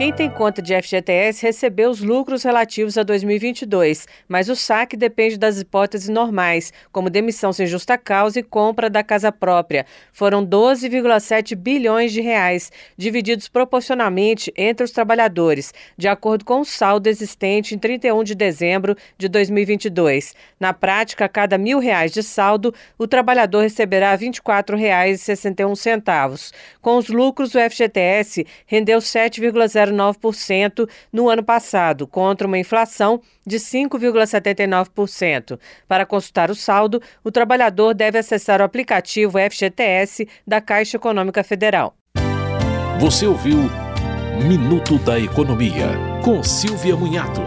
Quem tem conta de FGTS recebeu os lucros relativos a 2022, mas o saque depende das hipóteses normais, como demissão sem justa causa e compra da casa própria. Foram 12,7 bilhões de reais, divididos proporcionalmente entre os trabalhadores, de acordo com o saldo existente em 31 de dezembro de 2022. Na prática, a cada mil reais de saldo, o trabalhador receberá R$ 24,61. Com os lucros, o FGTS rendeu 7,0 0,9% no ano passado, contra uma inflação de 5,79%. Para consultar o saldo, o trabalhador deve acessar o aplicativo FGTS da Caixa Econômica Federal. Você ouviu Minuto da Economia, com Silvia Munhato.